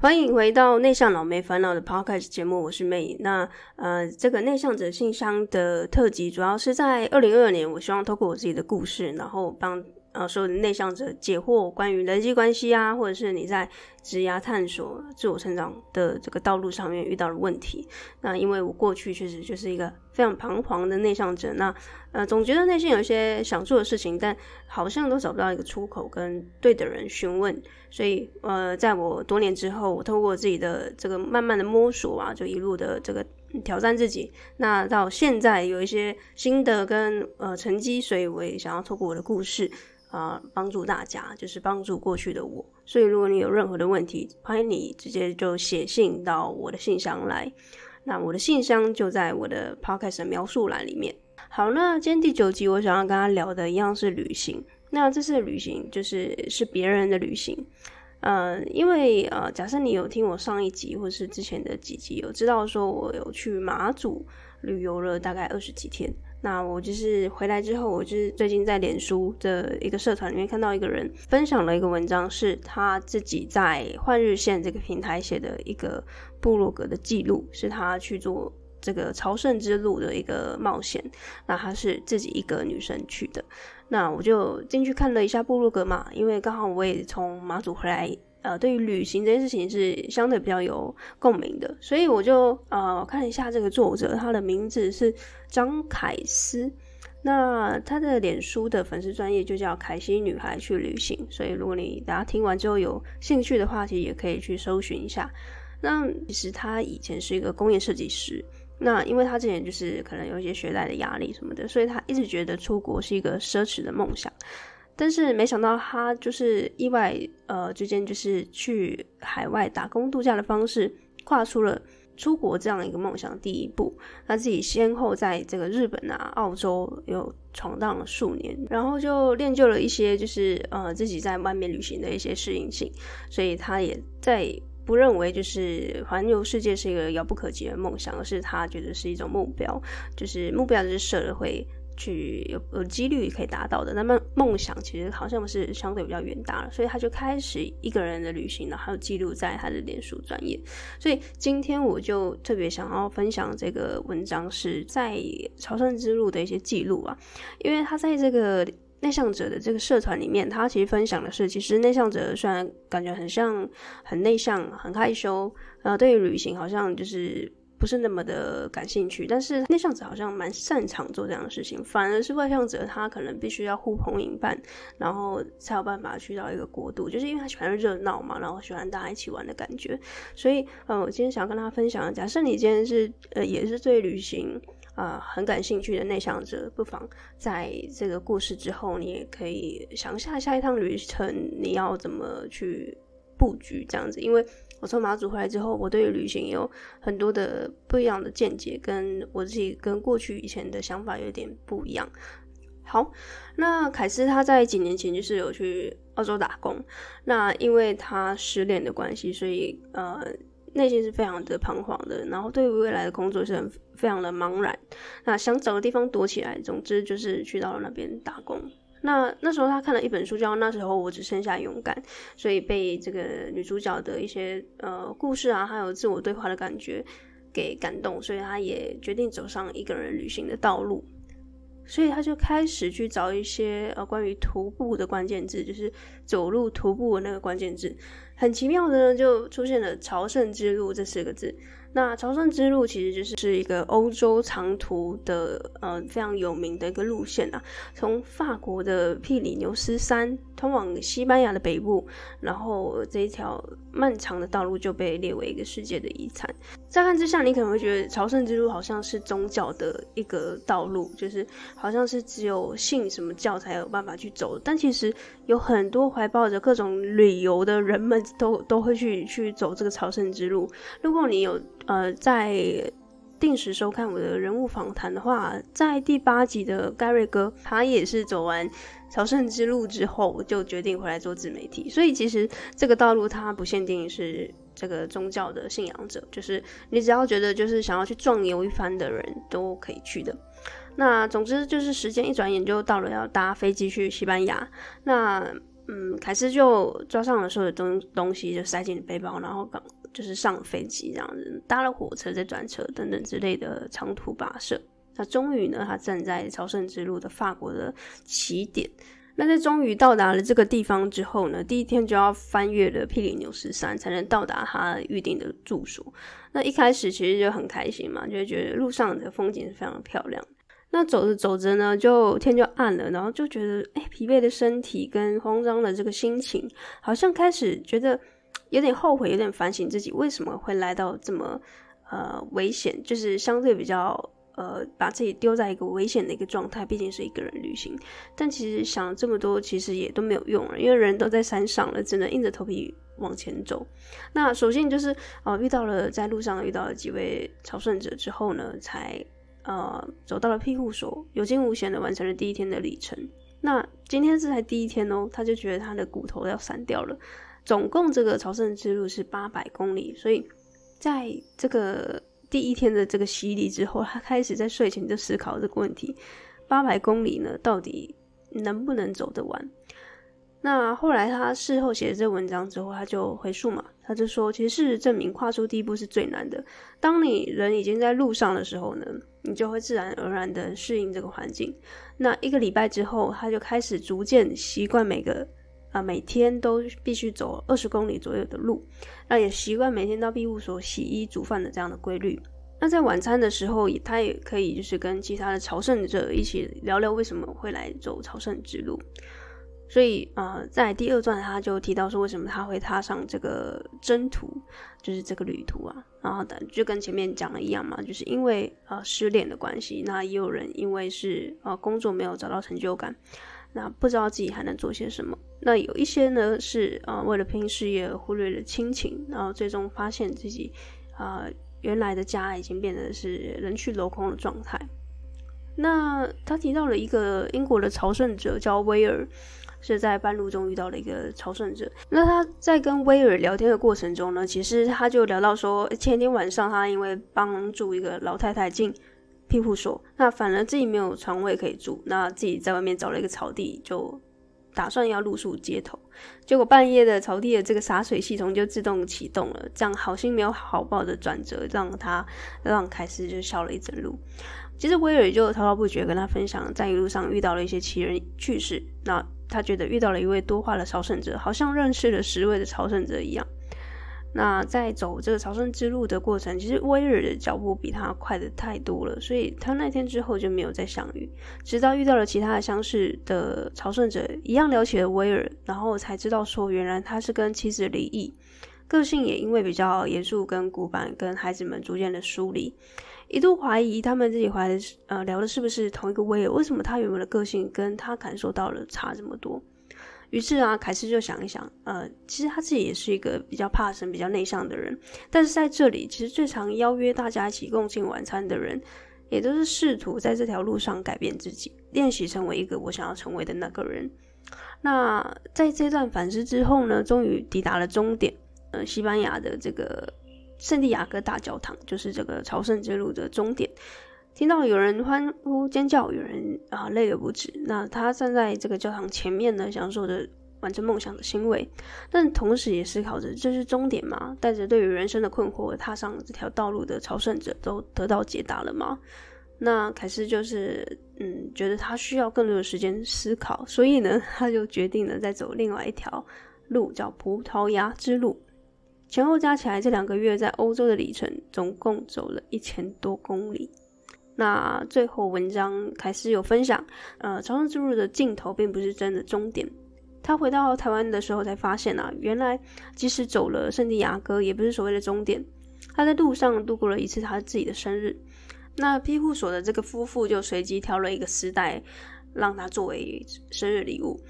欢迎回到内向老妹烦恼的 Podcast 节目，我是妹。那呃，这个内向者信箱的特辑，主要是在二零二二年，我希望透过我自己的故事，然后帮。呃，所有的内向者解惑关于人际关系啊，或者是你在职涯探索、自我成长的这个道路上面遇到的问题。那因为我过去确实就是一个非常彷徨的内向者，那呃，总觉得内心有一些想做的事情，但好像都找不到一个出口跟对的人询问。所以呃，在我多年之后，我透过自己的这个慢慢的摸索啊，就一路的这个挑战自己。那到现在有一些心得跟呃成绩，所以我也想要透过我的故事。啊，帮助大家就是帮助过去的我，所以如果你有任何的问题，欢迎你直接就写信到我的信箱来。那我的信箱就在我的 podcast 的描述栏里面。好，那今天第九集我想要跟他聊的一样是旅行。那这次的旅行就是是别人的旅行。呃，因为呃，假设你有听我上一集或是之前的几集，有知道说我有去马祖旅游了大概二十几天。那我就是回来之后，我就是最近在脸书的一个社团里面看到一个人分享了一个文章，是他自己在换日线这个平台写的一个部落格的记录，是他去做这个朝圣之路的一个冒险。那他是自己一个女生去的，那我就进去看了一下部落格嘛，因为刚好我也从马祖回来。呃，对于旅行这件事情是相对比较有共鸣的，所以我就呃看一下这个作者，他的名字是张凯思，那他的脸书的粉丝专业就叫凯西女孩去旅行，所以如果你大家听完之后有兴趣的话，其实也可以去搜寻一下。那其实他以前是一个工业设计师，那因为他之前就是可能有一些学贷的压力什么的，所以他一直觉得出国是一个奢侈的梦想。但是没想到他就是意外，呃，之间就是去海外打工度假的方式，跨出了出国这样一个梦想第一步。他自己先后在这个日本啊、澳洲有闯荡了数年，然后就练就了一些就是呃自己在外面旅行的一些适应性，所以他也在不认为就是环游世界是一个遥不可及的梦想，而是他觉得是一种目标，就是目标就是社会。去有有几率可以达到的，那么梦想其实好像是相对比较远大了，所以他就开始一个人的旅行了，还有记录在他的脸书专业。所以今天我就特别想要分享这个文章，是在朝圣之路的一些记录啊，因为他在这个内向者的这个社团里面，他其实分享的是，其实内向者虽然感觉很像很内向、很害羞，呃，对于旅行好像就是。不是那么的感兴趣，但是内向者好像蛮擅长做这样的事情，反而是外向者，他可能必须要呼朋引伴，然后才有办法去到一个国度，就是因为他喜欢热闹嘛，然后喜欢大家一起玩的感觉。所以，呃，我今天想跟大家分享，假设你今天是呃也是对旅行啊、很感兴趣的内向者，不妨在这个故事之后，你也可以想下下一趟旅程你要怎么去布局这样子，因为。我从马祖回来之后，我对于旅行有很多的不一样的见解，跟我自己跟过去以前的想法有点不一样。好，那凯斯他在几年前就是有去澳洲打工，那因为他失恋的关系，所以呃内心是非常的彷徨的，然后对于未来的工作是很非常的茫然，那想找个地方躲起来，总之就是去到了那边打工。那那时候他看了一本书叫《那时候我只剩下勇敢》，所以被这个女主角的一些呃故事啊，还有自我对话的感觉给感动，所以他也决定走上一个人旅行的道路。所以他就开始去找一些呃关于徒步的关键字，就是走路徒步的那个关键字。很奇妙的呢，就出现了朝圣之路这四个字。那朝圣之路其实就是是一个欧洲长途的呃非常有名的一个路线啊，从法国的庇里牛斯山通往西班牙的北部，然后这一条漫长的道路就被列为一个世界的遗产。乍看之下，你可能会觉得朝圣之路好像是宗教的一个道路，就是好像是只有信什么教才有办法去走。但其实有很多怀抱着各种旅游的人们都都会去去走这个朝圣之路。如果你有呃在定时收看我的人物访谈的话，在第八集的盖瑞哥，他也是走完朝圣之路之后就决定回来做自媒体。所以其实这个道路它不限定是。这个宗教的信仰者，就是你只要觉得就是想要去壮游一番的人都可以去的。那总之就是时间一转眼就到了要搭飞机去西班牙。那嗯，凯斯就抓上了所有的东东西，就塞进背包，然后刚就是上飞机这样子，搭了火车再转车等等之类的长途跋涉。那终于呢，他站在朝圣之路的法国的起点。那在终于到达了这个地方之后呢，第一天就要翻越了庇里牛斯山，才能到达他预定的住所。那一开始其实就很开心嘛，就觉得路上的风景是非常漂亮。那走着走着呢，就天就暗了，然后就觉得，哎，疲惫的身体跟慌张的这个心情，好像开始觉得有点后悔，有点反省自己为什么会来到这么呃危险，就是相对比较。呃，把自己丢在一个危险的一个状态，毕竟是一个人旅行。但其实想这么多，其实也都没有用了，因为人都在山上了，只能硬着头皮往前走。那首先就是呃，遇到了在路上遇到了几位朝圣者之后呢，才呃走到了庇护所，有惊无险的完成了第一天的里程。那今天是才第一天哦，他就觉得他的骨头要散掉了。总共这个朝圣之路是八百公里，所以在这个。第一天的这个洗礼之后，他开始在睡前就思考这个问题：八百公里呢，到底能不能走得完？那后来他事后写了这文章之后，他就回溯嘛，他就说，其实事实证明，跨出第一步是最难的。当你人已经在路上的时候呢，你就会自然而然的适应这个环境。那一个礼拜之后，他就开始逐渐习惯每个。啊，每天都必须走二十公里左右的路，那也习惯每天到庇护所洗衣煮饭的这样的规律。那在晚餐的时候，他也可以就是跟其他的朝圣者一起聊聊为什么会来走朝圣之路。所以，呃，在第二段他就提到说，为什么他会踏上这个征途，就是这个旅途啊。然后的就跟前面讲的一样嘛，就是因为呃失恋的关系，那也有人因为是呃工作没有找到成就感。那不知道自己还能做些什么。那有一些呢是、呃，为了拼事业忽略了亲情，然后最终发现自己啊、呃、原来的家已经变得是人去楼空的状态。那他提到了一个英国的朝圣者叫威尔，是在半路中遇到了一个朝圣者。那他在跟威尔聊天的过程中呢，其实他就聊到说，前天晚上他因为帮助一个老太太进。庇护所，那反而自己没有床位可以住，那自己在外面找了一个草地，就打算要露宿街头。结果半夜的草地的这个洒水系统就自动启动了，这样好心没有好报的转折，让他让凯斯就笑了一整路。其实威尔就滔滔不绝跟他分享，在一路上遇到了一些奇人趣事。那他觉得遇到了一位多话的朝圣者，好像认识了十位的朝圣者一样。那在走这个朝圣之路的过程，其实威尔的脚步比他快的太多了，所以他那天之后就没有再相遇。直到遇到了其他的相识的朝圣者，一样聊起了威尔，然后才知道说，原来他是跟妻子离异，个性也因为比较严肃跟古板，跟孩子们逐渐的疏离，一度怀疑他们自己怀的呃聊的是不是同一个威尔？为什么他原本的个性跟他感受到了差这么多？于是啊，凯斯就想一想，呃，其实他自己也是一个比较怕生、比较内向的人，但是在这里，其实最常邀约大家一起共进晚餐的人，也都是试图在这条路上改变自己，练习成为一个我想要成为的那个人。那在这段反思之后呢，终于抵达了终点，呃，西班牙的这个圣地亚哥大教堂，就是这个朝圣之路的终点。听到有人欢呼尖叫，有人啊泪流不止。那他站在这个教堂前面呢，享受着完成梦想的欣慰，但同时也思考着这是终点吗？带着对于人生的困惑踏上这条道路的朝圣者都得到解答了吗？那凯斯就是嗯，觉得他需要更多的时间思考，所以呢，他就决定了再走另外一条路叫葡萄牙之路。前后加起来，这两个月在欧洲的里程总共走了一千多公里。那最后文章凯斯有分享，呃，朝圣之路的尽头并不是真的终点。他回到台湾的时候才发现啊，原来即使走了圣地亚哥，也不是所谓的终点。他在路上度过了一次他自己的生日。那庇护所的这个夫妇就随机挑了一个丝带，让他作为生日礼物。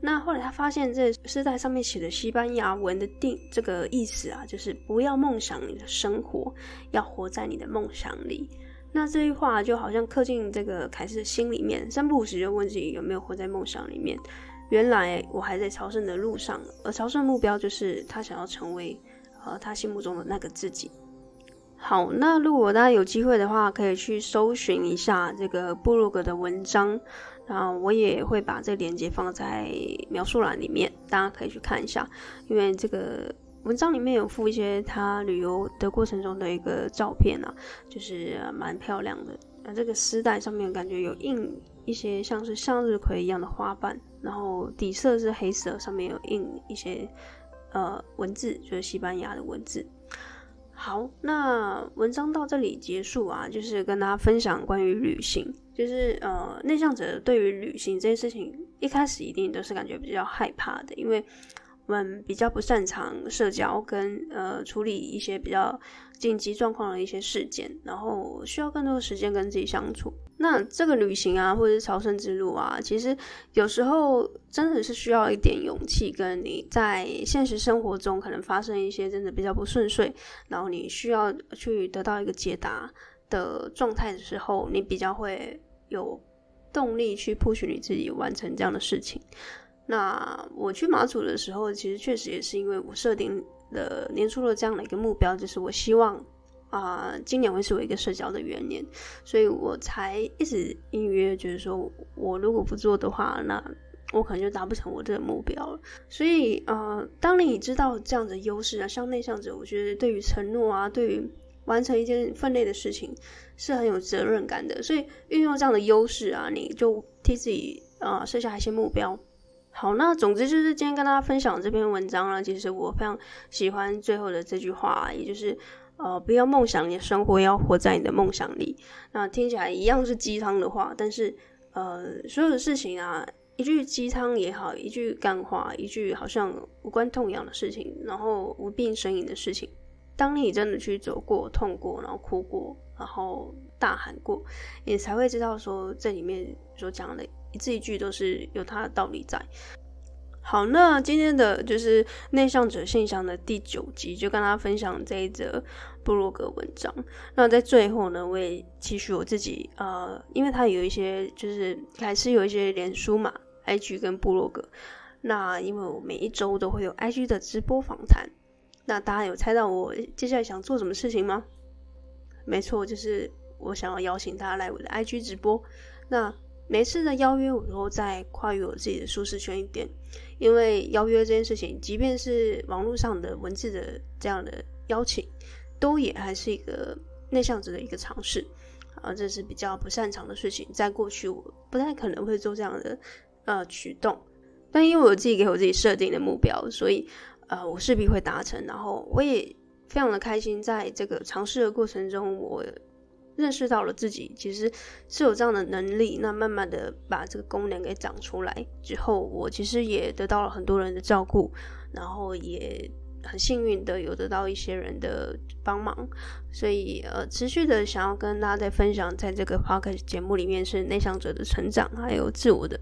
那后来他发现这丝带上面写的西班牙文的定这个意思啊，就是不要梦想你的生活，要活在你的梦想里。那这句话就好像刻进这个凯斯的心里面，三不五时就问自己有没有活在梦想里面。原来我还在朝圣的路上，而朝圣目标就是他想要成为呃他心目中的那个自己。好，那如果大家有机会的话，可以去搜寻一下这个部落格的文章，那我也会把这个链接放在描述栏里面，大家可以去看一下。因为这个文章里面有附一些他旅游的过程中的一个照片啊，就是蛮漂亮的。那这个丝带上面感觉有印一些像是向日葵一样的花瓣，然后底色是黑色，上面有印一些呃文字，就是西班牙的文字。好，那文章到这里结束啊，就是跟大家分享关于旅行，就是呃，内向者对于旅行这件事情，一开始一定都是感觉比较害怕的，因为们比较不擅长社交跟呃处理一些比较紧急状况的一些事件，然后需要更多的时间跟自己相处。那这个旅行啊，或者是朝圣之路啊，其实有时候真的是需要一点勇气，跟你在现实生活中可能发生一些真的比较不顺遂，然后你需要去得到一个解答的状态的时候，你比较会有动力去 push 你自己完成这样的事情。那我去马祖的时候，其实确实也是因为我设定了年初的这样的一个目标，就是我希望。啊、今年会是我一个社交的元年，所以我才一直隐约觉得说，我如果不做的话，那我可能就达不成我这个目标了。所以，呃，当你知道这样的优势啊，像内向者，我觉得对于承诺啊，对于完成一件分内的事情，是很有责任感的。所以，运用这样的优势啊，你就替自己啊、呃、设下一些目标。好，那总之就是今天跟大家分享这篇文章呢，其实我非常喜欢最后的这句话，也就是。呃，不要梦想你的生活，要活在你的梦想里。那听起来一样是鸡汤的话，但是呃，所有的事情啊，一句鸡汤也好，一句干话，一句好像无关痛痒的事情，然后无病呻吟的事情，当你真的去走过、痛过，然后哭过，然后大喊过，你才会知道说这里面所讲的一字一句都是有它的道理在。好，那今天的就是内向者信箱的第九集，就跟大家分享这一则部落格文章。那在最后呢，我也期许我自己，呃，因为他有一些就是还是有一些脸书嘛，IG 跟部落格。那因为我每一周都会有 IG 的直播访谈，那大家有猜到我接下来想做什么事情吗？没错，就是我想要邀请大家来我的 IG 直播。那每次的邀约，我都在跨越我自己的舒适圈一点，因为邀约这件事情，即便是网络上的文字的这样的邀请，都也还是一个内向者的一个尝试啊，这是比较不擅长的事情，在过去我不太可能会做这样的呃举动，但因为我自己给我自己设定的目标，所以呃我势必会达成，然后我也非常的开心，在这个尝试的过程中，我。认识到了自己其实是有这样的能力，那慢慢的把这个功能给长出来之后，我其实也得到了很多人的照顾，然后也很幸运的有得到一些人的帮忙，所以呃持续的想要跟大家再分享，在这个 p o c a s t 节目里面是内向者的成长，还有自我的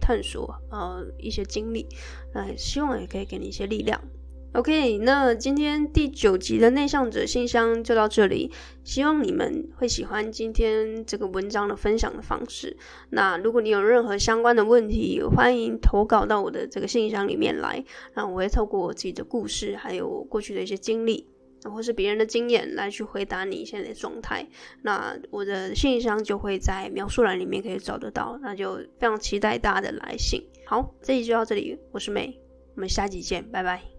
探索，呃一些经历，那希望也可以给你一些力量。OK，那今天第九集的内向者信箱就到这里，希望你们会喜欢今天这个文章的分享的方式。那如果你有任何相关的问题，欢迎投稿到我的这个信箱里面来，那我会透过我自己的故事，还有我过去的一些经历，或是别人的经验来去回答你现在的状态。那我的信箱就会在描述栏里面可以找得到，那就非常期待大家的来信。好，这集就到这里，我是美我们下集见，拜拜。